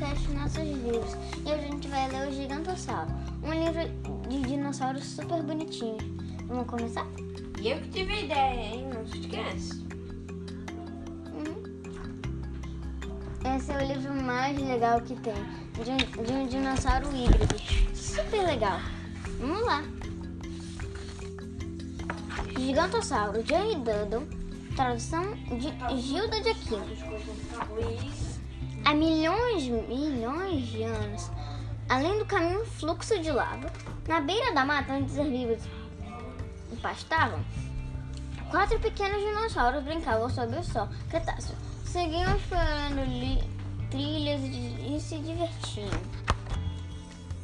podcast nossos livros. E hoje a gente vai ler o Gigantossauro, um livro de dinossauros super bonitinho. Vamos começar? E eu que tive a ideia, hein? Não se esquece. Uhum. Esse é o livro mais legal que tem, de um, de um dinossauro híbrido. Super legal. Vamos lá. Gigantossauro, Jerry Dudley, tradução de Gilda de Aquino. Há milhões, milhões de anos, além do caminho fluxo de lava, na beira da mata onde os herbívoros pastavam, quatro pequenos dinossauros brincavam sob o sol Cretáceo. Seguiam explorando trilhas e, e se divertiam.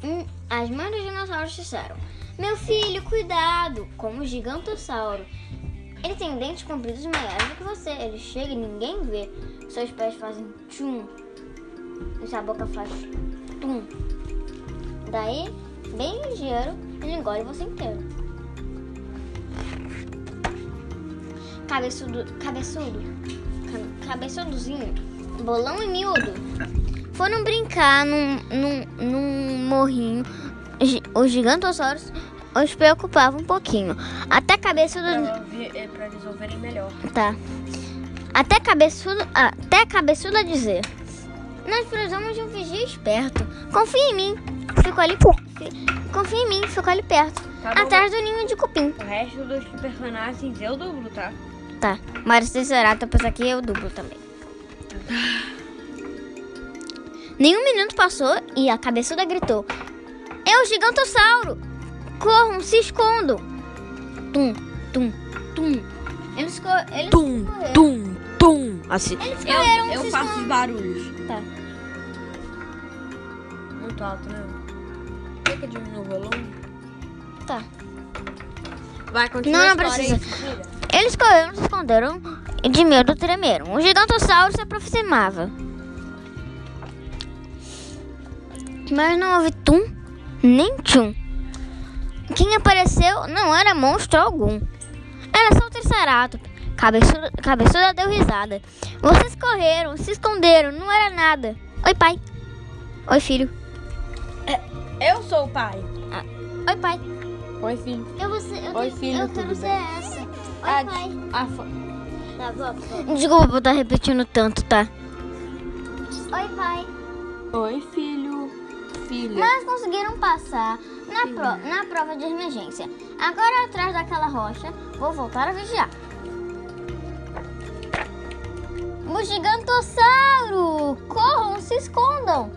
Hum, as mães dos dinossauros disseram: Meu filho, cuidado! Como o gigantossauro. Ele tem dentes compridos maiores do que você. Ele chega e ninguém vê. Seus pés fazem tchum. E sua boca faz tum. Daí, bem ligeiro, ele engole você inteiro. Cabeçudo, cabeçudo, ca- cabeçudozinho, bolão e miúdo. Foram brincar num, num, num morrinho. Os gigantossauros os preocupavam um pouquinho. Até cabeçudo. Pra, é, pra eles ouvirem melhor. Tá. Até cabeçudo, até cabeçudo a dizer. Nós precisamos de um vigia esperto. Confia em mim. Ficou ali. fi- Confia em mim, ficou ali perto. Tá bom. atrás do ninho de cupim. O resto dos personagens eu dublo, tá? Tá. Mas Triceratops aqui eu dublo também. Nenhum minuto passou e a cabeçuda gritou: É o gigantossauro! Corram, se escondam! Tum, tum, tum. Eles, eles Tum, correram. tum, tum. Assim. Eles correram, Eu, se eu faço os barulhos. Tá. Muito alto, né? Quer que diminua o volume? Tá. Vai, continua Não, não aí, precisa. Cecília. Eles correram, se esconderam e de medo tremeram. O gigantossauro se aproximava. Mas não houve tum nem tchum. Quem apareceu não era monstro algum. Era só o Triceratops. Cabeçuda, cabeçuda deu risada. Vocês correram, se esconderam, não era nada. Oi, pai. Oi, filho. Eu sou o pai. Oi, pai. Oi, filho. Eu, vou ser, eu, Oi, filho, eu quero ser essa. Oi, Ah, pai. ah, fo- Tá, vou, vou. Desculpa por estar repetindo tanto, tá? Oi, pai. Oi, filho. Filha. Mas conseguiram passar na, pro- na prova de emergência. Agora, atrás daquela rocha, vou voltar a vigiar. O gigantossauro! Corram, se escondam!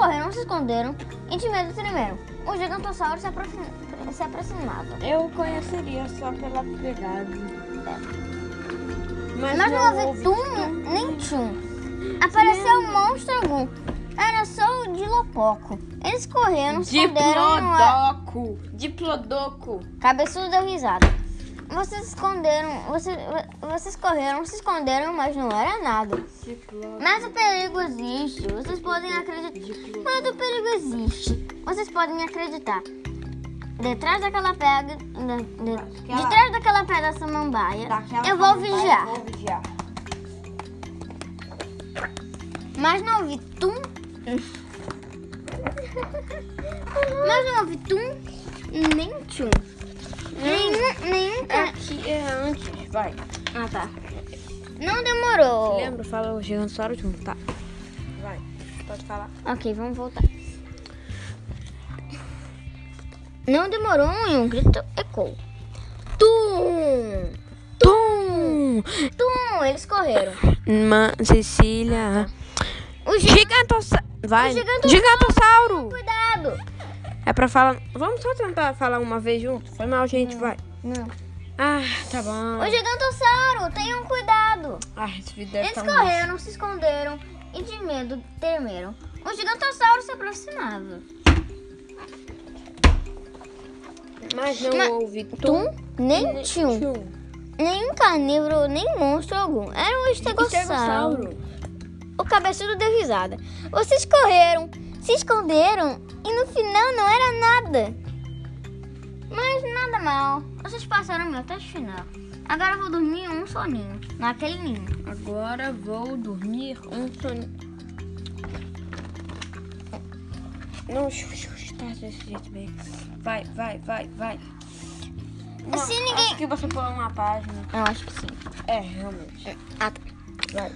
Correram, se esconderam e de medo tremeram. O gigantossauro se, aproxim- se aproximava. Eu conheceria só pela pegada. Mas, Mas não houve tum nem tchum. Apareceu monstro algum. Era só o Dilopoco. Eles correram, se esconderam. Diplodoco. Diplodoco. Cabeçudo deu risada. Vocês esconderam, vocês, vocês correram, se esconderam, mas não era nada. Mas o perigo existe. Vocês podem acreditar. Mas o perigo existe. Vocês podem acreditar. Detrás daquela pedra, de, de, Daquela- detrás daquela pedra samambaia, Daquela eu vou vigiar. Vou vigiar. Mas não ouvi tum. Mas não ouvi tum nem tchum. Nenhum, nenhum. Aqui é antes, vai. Ah, tá. Não demorou. Lembra? Fala o gigantossauro junto, tá? Vai. Pode falar. Ok, vamos voltar. Não demorou e um grito ecoou. Tum! Tum. Tum! Eles correram. Ma Cecília. O gigante. Gigantossauro. Vai. O gigantossauro. Gigantossauro. Cuidado! É pra falar. Vamos só tentar falar uma vez junto? Foi mal, gente, vai. Não. Ah, tá bom. O gigantossauro, tenham cuidado! Ah, esse vídeo deve Eles tá correram, se esconderam e de medo tremeram. O gigantossauro se aproximava. Mas não Mas- houve Tum, nem tchum. Nenhum carnívoro, nem monstro algum. Era um estegossauro. O cabeçudo deu risada. Vocês correram, se esconderam e no final não era nada. Mas nada mal. Vocês passaram meu teste final. Agora eu vou dormir um soninho. Naquele ninho. Agora vou dormir um soninho. Não, tá desse jeito mesmo. Vai, vai, vai, vai. Não, Se ninguém- Acho que você pulou uma página. Eu acho que sim. É, realmente. Ah, tá. Vai.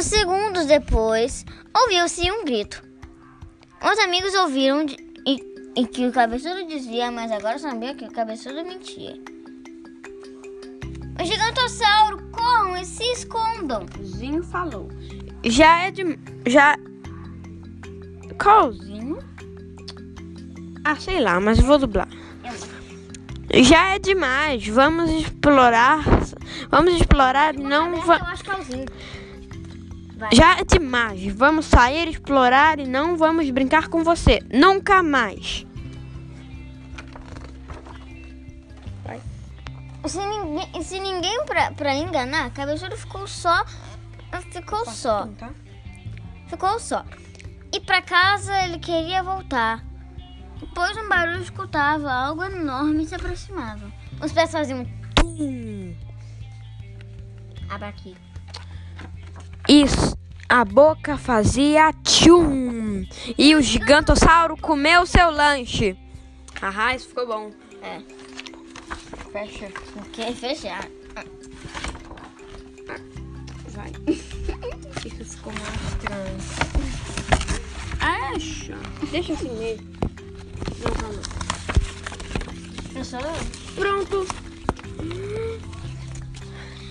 Segundos depois, ouviu-se um grito. Os amigos ouviram de- e, e que o cabeçudo dizia, mas agora sabia que o cabeçudo mentia. O gigantossauro, corram e se escondam. Zinho falou. Já é de. Já. Qualzinho? Ah, sei lá, mas vou dublar. Já é demais. Vamos explorar. Vamos explorar. Não Eu acho que é o Zinho. Vai. Já é demais. Vamos sair, explorar e não vamos brincar com você. Nunca mais. Se ninguém, se ninguém pra, pra enganar, cabeçudo ficou só. Ficou só. Ficou só. E pra casa ele queria voltar. Depois um barulho escutava, algo enorme se aproximava. Os pés faziam. Tum. Abra aqui. Isso. A boca fazia tchum. E o gigantossauro comeu seu lanche. Aham, isso ficou bom. É. Fecha. Quer fechar. Vai. Isso ficou mais estranho. Acha. Deixa assim mesmo. Não, calma. Fechou? Pronto.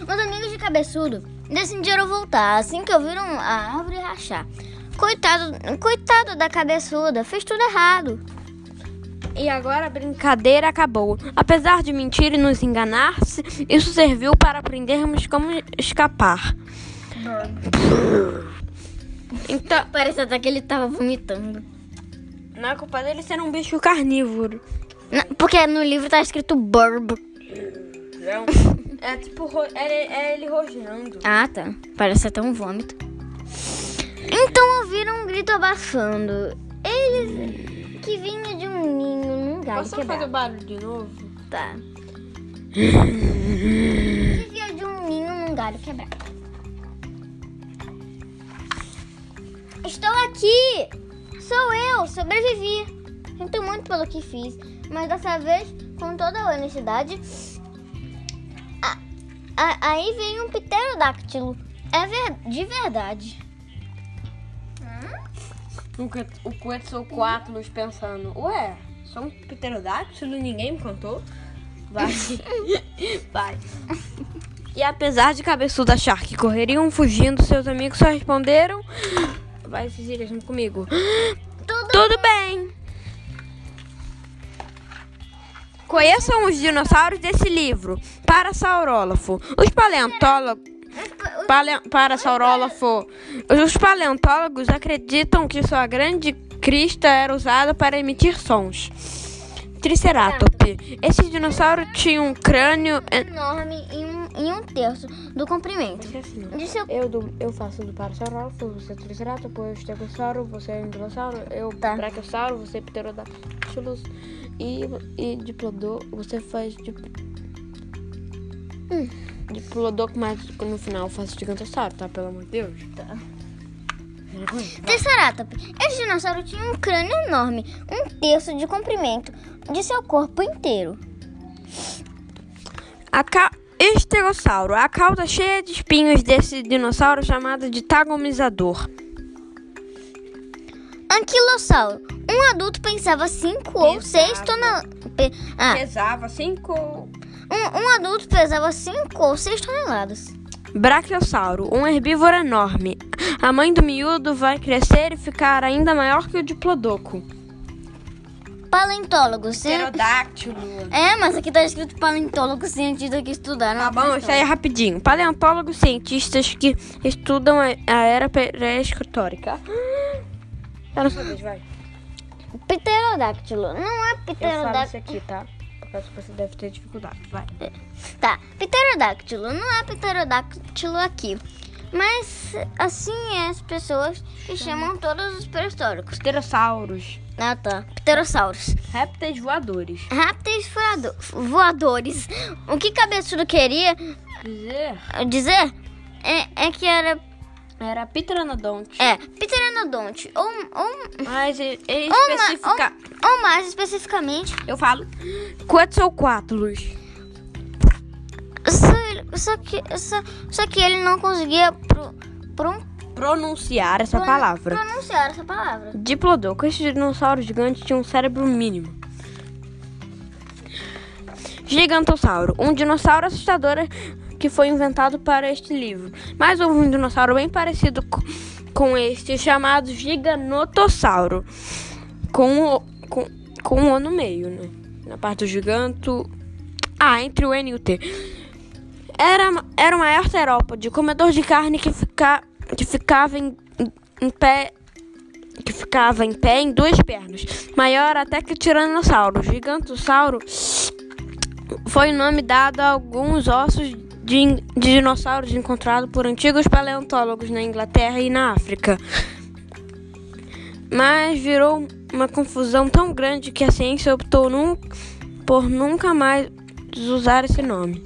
Os amigos de cabeçudo decidiram voltar assim que ouviram a árvore rachar. Coitado, coitado da cabeçuda, fez tudo errado. E agora a brincadeira acabou. Apesar de mentir e nos enganar, isso serviu para aprendermos como escapar. Então, Parece até que ele tava vomitando. não é culpa dele ser um bicho carnívoro. Não, porque no livro tá escrito burb. É tipo, ro- é, é ele rosnando. Ah, tá. Parece até um vômito. Então ouviram um grito abafando. Eles que vinha de um ninho num galho Posso fazer o quebrado. barulho de novo? Tá. que vinha de um ninho num galho quebrado. Estou aqui! Sou eu, sobrevivi. Sinto muito pelo que fiz, mas dessa vez, com toda a honestidade, a- aí veio um pterodáctilo. É ver- de verdade. O Quetzalcoatlus pensando, ué, sou um pterodáctilo e ninguém me contou? Vai. Vai. E apesar de cabeçudo achar que correriam fugindo, seus amigos só responderam... Vai, Cecília, junto comigo. Tudo Tudo bem. Conheçam os dinossauros desse livro. Parasaurólafo. Os paleontólogos... Paleo, parasaurólafo. Os paleontólogos acreditam que sua grande crista era usada para emitir sons. Triceratops. Esse dinossauro tinha um crânio... enorme em um, em um terço do comprimento. De seu Eu, do, eu faço do Parasaurólafo, você é Triceratops, eu Estegossauro, você é Anquilossauro, eu Tá. Brachiosauro, você é Pterodactylus e, e Diplodô, você faz dip... hum. Diplodocus, mas no final eu faço Gigantossauro, tá? Pelo amor de Deus. Tá. Triceratops. Esse dinossauro tinha um crânio enorme, um terço de comprimento de seu corpo inteiro. A ca... Estegossauro, a cauda cheia de espinhos desse dinossauro chamado de tagomizador. Anquilossauro. Um adulto pensava 5 ou 6 Pesava. toneladas. Ah, Pesava 5... um, um adulto pesava 5 ou 6 toneladas. Brachiosauro, um herbívoro enorme. A mãe do miúdo vai crescer e ficar ainda maior que o diplodoco. Paleontólogo. Pterodáctilo. É, mas aqui tá escrito paleontólogo cientista que estudaram. Tá bom, isso aí é rapidinho. Paleontólogos cientistas que estudam a era pré-histórica. Tá vai. Pterodáctilo. Não é Eu falo pterodáctilo. isso aqui, tá? Por causa que você deve ter dificuldade. Vai. Tá, pterodáctilo. Não é pterodáctilo aqui. Mas assim é as pessoas que chamam todos os pré-históricos. Pterossauros. Ah, tá. Pterossauros. Répteis voadores. Répteis voado- voadores. O que Cabeçudo queria Dizer, dizer é, é que era... era Pteranodonte. É, pteranodonte. Ou, ou, Mas e- e ou, ma- especifica... ou, ou mais especificamente, Eu falo Quetzalcoatlus. só, só, que, só, só que ele não conseguia pro, pro, Pronunciar essa pro- palavra. pronunciar essa palavra. Diplodocus, esse dinossauro gigante tinha um cérebro mínimo. Gigantossauro, um dinossauro assustador que foi inventado para este livro. Mas houve um dinossauro bem parecido co- com este, chamado Giganotossauro, com o, com, com um O no meio, né? Na parte do giganto. Ah, entre o N e o T. Era, era o maior terópode, comedor de carne que, fica, que ficava em, em pé que ficava em pé em duas pernas, maior até que o tiranossauro. Gigantossauro foi o nome dado a alguns ossos de, de dinossauros encontrados por antigos paleontólogos na Inglaterra e na África. Mas virou uma confusão tão grande que a ciência optou nun- por nunca mais usar esse nome.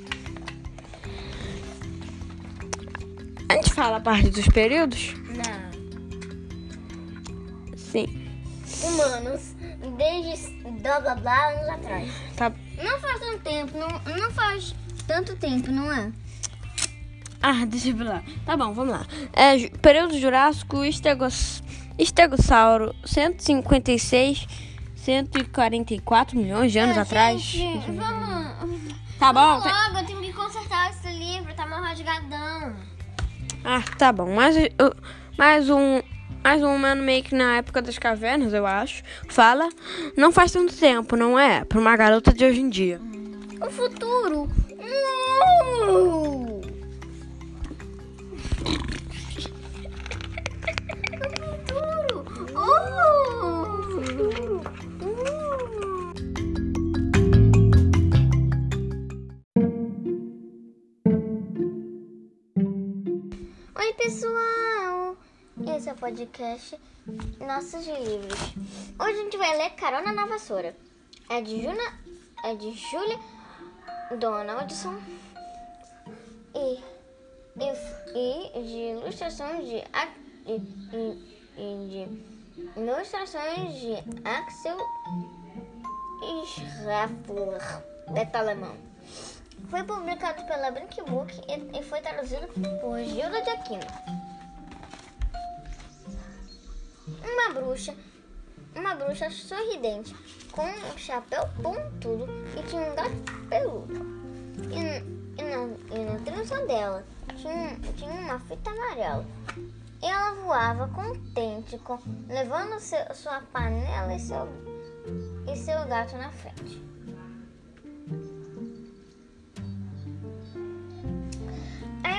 A gente fala a parte dos períodos? Não. Sim. Humanos, desde blá blá blá anos atrás. Tá. Não faz tanto tempo, não, não faz tanto tempo, não é? Ah, deixa eu ver lá. Tá bom, vamos lá. É, período Jurássico, Estegos, Estegossauro, 156, 144 milhões de anos Ah, atrás. gente, vamos. Tá bom? Vamos tem- logo, eu Ah, tá bom. Mais, uh, mais um. Mais um humano meio que na época das cavernas, eu acho. Fala. Não faz tanto tempo, não é? Pra uma garota de hoje em dia. O futuro. Uh! Podcast Nossos Livros. Hoje a gente vai ler Carona na Vassoura. É de Juna, é de Júlia Donaldson e, e, e de ilustrações de, de, de, de ilustrações de Axel Schraffler, beta alemão. Foi publicado pela Brinkbook e, e foi traduzido por Gilda de Aquino. Bruxa, uma bruxa sorridente, com um chapéu pontudo e tinha um gato peludo. E, e, na, e na trança dela tinha, tinha uma fita amarela. E ela voava contente, com, levando seu, sua panela e seu, e seu gato na frente.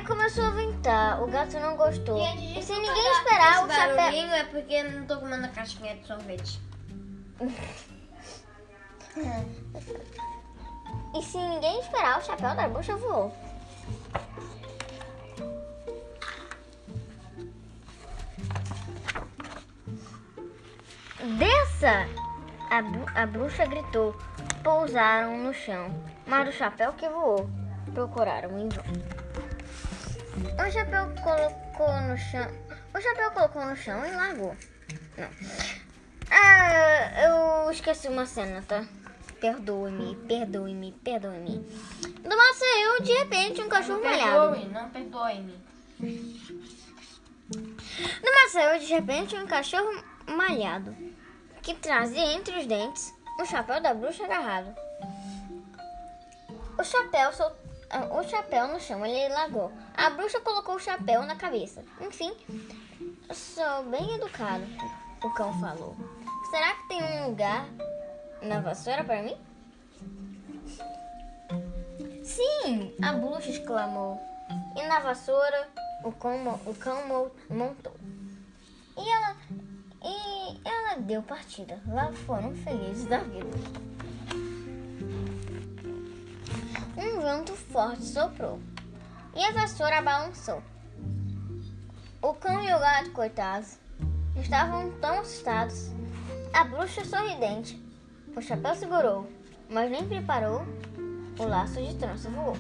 Aí começou a ventar, o gato não gostou. e sem ninguém esperar, o chapéu. é porque eu não tô comendo a caixinha de sorvete. E sem ninguém esperar, o chapéu da bruxa voou. Desça! A, a bruxa gritou. Pousaram no chão, mas o chapéu que voou. Procuraram em vão. O chapéu colocou no chão. O chapéu colocou no chão e largou. Não. Ah, eu esqueci uma cena, tá? Perdoe-me, perdoe-me, perdoe-me. Do Maceió, de repente, um cachorro molhado. Perdoe, não perdoe-me. No Maceió, de repente, um cachorro malhado que trazia entre os dentes o chapéu da bruxa agarrado. O chapéu sol... o chapéu no chão, ele largou. A bruxa colocou o chapéu na cabeça. Enfim, sou bem educado, o cão falou. Será que tem um lugar na vassoura para mim? Sim, a bruxa exclamou. E na vassoura o cão, o cão mo- montou. E ela, e ela deu partida. Lá foram felizes da vida. Um vento forte soprou. E a vassoura balançou. O cão e o gato, coitados, estavam tão assustados A bruxa sorridente. O chapéu segurou, mas nem preparou. O laço de trança voou.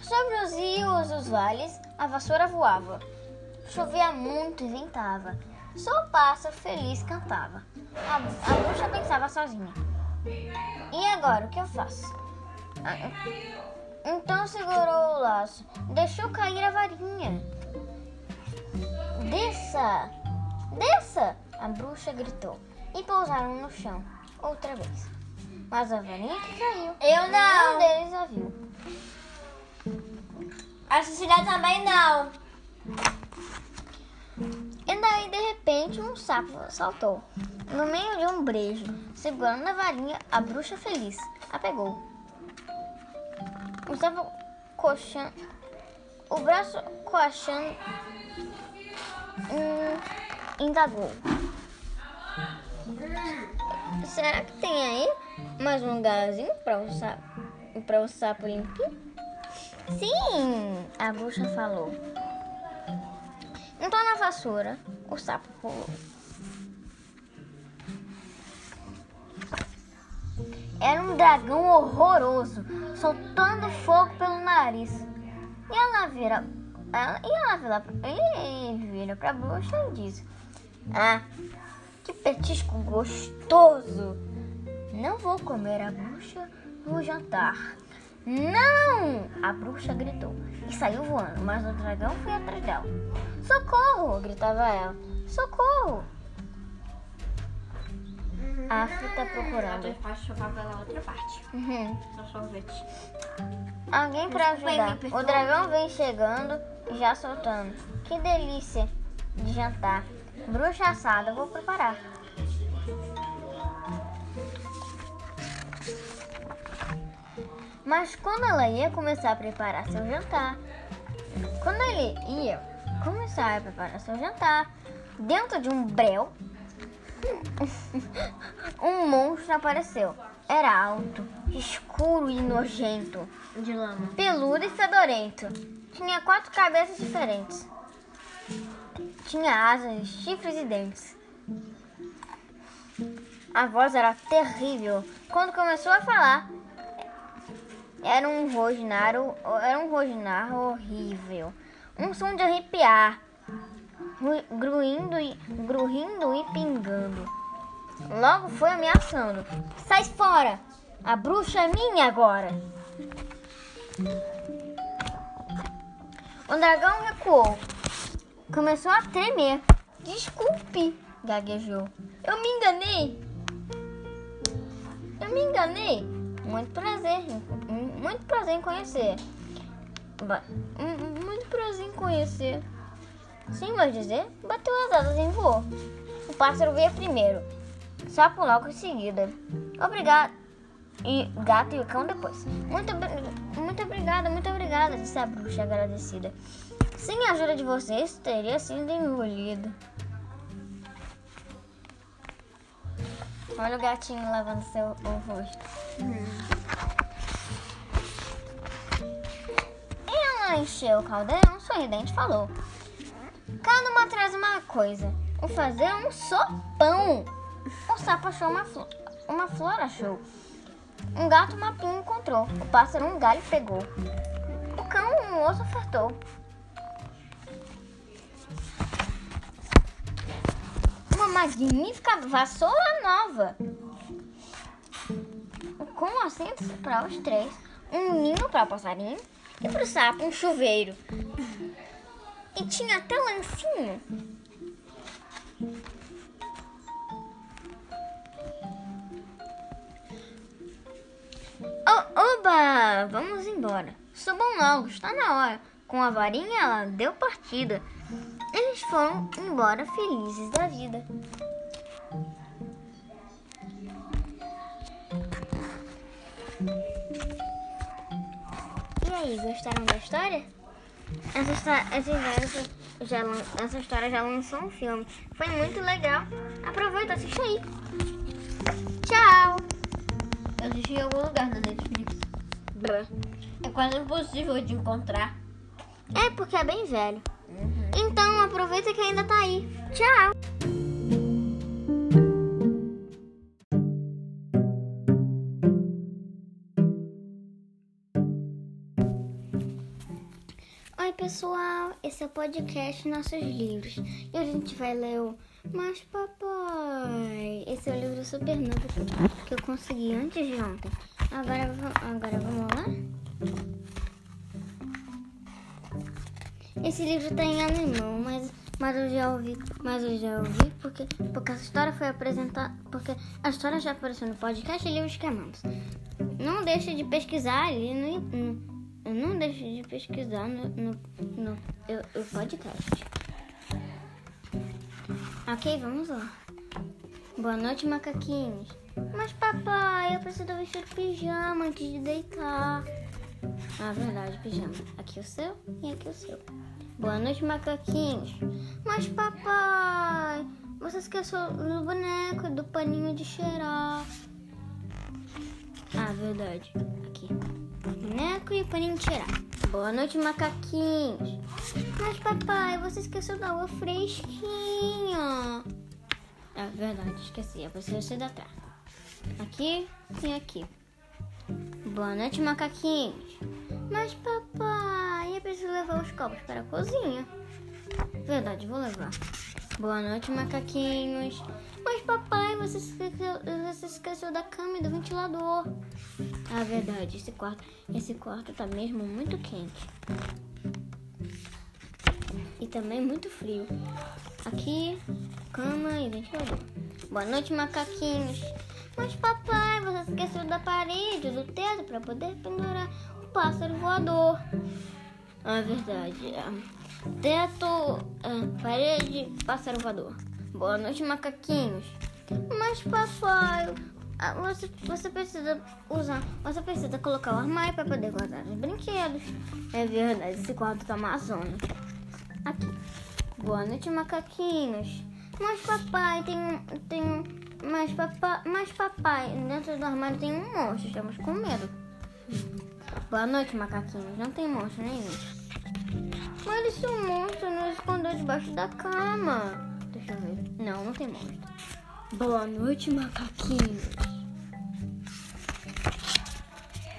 Sobre os rios, os vales, a vassoura voava. Chovia muito e ventava. Só o pássaro feliz cantava. A, a bruxa pensava sozinha. E agora, o que eu faço? Ah, Então segurou o laço, deixou cair a varinha. Desça! Desça! A bruxa gritou. E pousaram no chão, outra vez. Mas a varinha que caiu. Eu não. Nenhum deles a viu. A Cecília também não. E daí, de repente, um sapo saltou. No meio de um brejo, segurando a varinha, a bruxa feliz a pegou. O sapo coxando, o braço coxando, hum, indagou. Será que tem aí mais um lugarzinho para o sapo, para o sapo limpar? Sim, a bruxa falou. Então na vassoura, o sapo pulou. Era um dragão horroroso, soltando fogo pelo nariz. E ela vira, ela, e ela vira, e vira pra bruxa e diz: Ah, que petisco gostoso! Não vou comer a bruxa no jantar. Não! A bruxa gritou e saiu voando, mas o dragão foi atrás dela. Socorro! gritava ela. Socorro! A Afro tá procurando. parte chocar pela outra parte. Uhum. Do sorvete. Alguém aí, ajudar. O dragão vem chegando e já soltando. Que delícia de jantar. Bruxa assada, vou preparar. Mas quando ela ia começar a preparar seu jantar, quando ele ia começar a preparar seu jantar, dentro de um breu, um monstro apareceu. Era alto, escuro e nojento De lama. peludo e fedorento. Tinha quatro cabeças diferentes. Tinha asas, chifres e dentes. A voz era terrível. Quando começou a falar, era um rosnar, era um rosnar horrível. Um som de arrepiar, ru- gruindo e, grunhindo e pingando. Logo foi ameaçando. Sai fora! A bruxa é minha agora! O dragão recuou. Começou a tremer. Desculpe, gaguejou. Eu me enganei. Eu me enganei. Muito prazer. Muito prazer em conhecer. Muito prazer em conhecer. Sim, mas dizer, bateu as asas e voou. O pássaro veio primeiro. Sapo logo em seguida. Obrigado. E gato e o cão depois. Muito, muito obrigada, muito obrigada, disse a bruxa agradecida. Sem a ajuda de vocês, teria sido engolido. Olha o gatinho lavando seu o rosto. Ela encheu o caldeirão, sorridente, falou: Cada uma traz uma coisa. Vou fazer um sopão. O sapo achou uma flor. Uma flor achou. Um gato uma pinha encontrou. O pássaro um galho pegou. O cão um osso ofertou. Uma magnífica vassoura nova. Com assentos para os três. Um ninho para o passarinho. E para o sapo um chuveiro. E tinha até lancinho. Oh, oba! Vamos embora. Subam logo, está na hora. Com a varinha ela deu partida. Eles foram embora felizes da vida. E aí, gostaram da história? Essa, histó- essa, história já, essa história já lançou um filme. Foi muito legal. Aproveita, assiste aí. Tchau! Eu assisti em algum lugar na Netflix. É quase impossível de encontrar. É porque é bem velho. Aproveita que ainda tá aí. Tchau! Oi pessoal, esse é o podcast Nossos Livros. E a gente vai ler o Mas Papai. Esse é o livro super novo que- eu consegui antes de ontem. Agora, agora vamos lá? Esse livro tá em alemão, mas, mas eu já ouvi, mas eu já ouvi porque, porque a história foi apresentada, porque a história já apareceu no podcast Livros que Amamos. Não deixe de pesquisar ali no, no não deixe de pesquisar no, no, no eu- o podcast. Ok, vamos lá. Boa noite, macaquinhos. Mas papai, eu preciso vestir pijama antes de deitar. Ah, verdade, pijama. Aqui o seu e aqui o seu. Boa noite, macaquinhos. Mas papai, você esqueceu do boneco do paninho de cheirar. Ah, verdade. Aqui. Boneco e paninho de cheirar. Boa noite, macaquinhos. Mas papai, você esqueceu da água fresquinha. Ah, verdade, esqueci. Eu preciso ser da trás. Aqui e aqui. Boa noite, macaquinhos. Mas papai, preciso levar os copos para a cozinha. Verdade, vou levar. Boa noite, macaquinhos. Mas papai, você esqueceu, você esqueceu da cama e do ventilador. Ah, verdade, esse quarto, esse quarto tá mesmo muito quente. E também muito frio. Aqui, cama e ventilador. Boa noite, macaquinhos. Mas papai, você esqueceu da parede, do teto para poder pendurar o pássaro voador. Ah, verdade. é. Teto, ah, parede, pássaro voador. Boa noite, macaquinhos. Mas papai, ah, você, você precisa usar, você precisa colocar o armário para poder guardar os brinquedos. É verdade, esse quarto tá uma zona. Aqui. Boa noite, macaquinhos. Mas papai, tem um. Tem um. Mas papai, mas papai, dentro do armário tem um monstro. Estamos com medo. Boa noite, macaquinhos. Não tem monstro nenhum. Mas esse monstro nos escondeu debaixo da cama. Deixa eu ver. Não, não tem monstro. Boa noite, macaquinhos.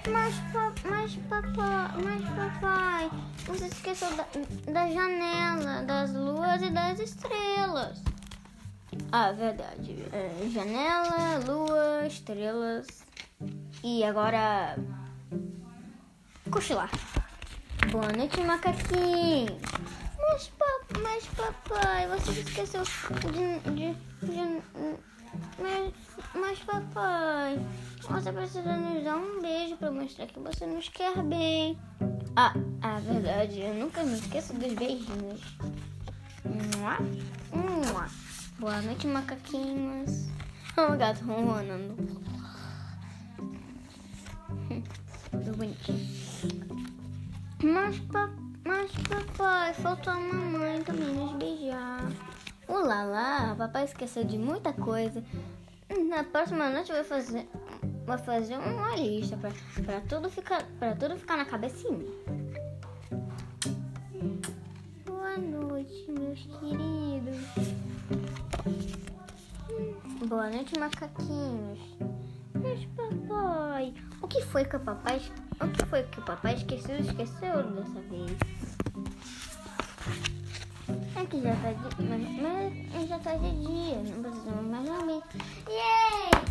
Mas, pa, mas papai, mas papai, você esqueceu da, da janela, das luas e das estrelas. Ah, verdade. É, janela, lua, estrelas. E agora. Cochilar. Boa noite, macaquinhos. Mas, pa, mas papai, você esqueceu de. de, de mas, mas papai, você precisa nos dar um beijo pra mostrar que você nos quer bem. Ah, a verdade, eu nunca me esqueço dos beijinhos. Mua, mua. Boa noite, macaquinhos. O gato ronronando. Bonitinho. Mas, pa, mas papai, faltou a mamãe também nos beijar. Lá, papai esqueceu de muita coisa. Na próxima noite vai fazer, vai fazer uma lista pra, pra, tudo ficar, pra tudo ficar na cabecinha. Boa noite, meus queridos. Boa noite, macaquinhos. Mas papai, o que foi que o papai, o que foi que o papai esqueceu? Esqueceu dessa vez. É que já tá de. Mas, mas já tá de dia. Não precisamos mais dormir. Yay!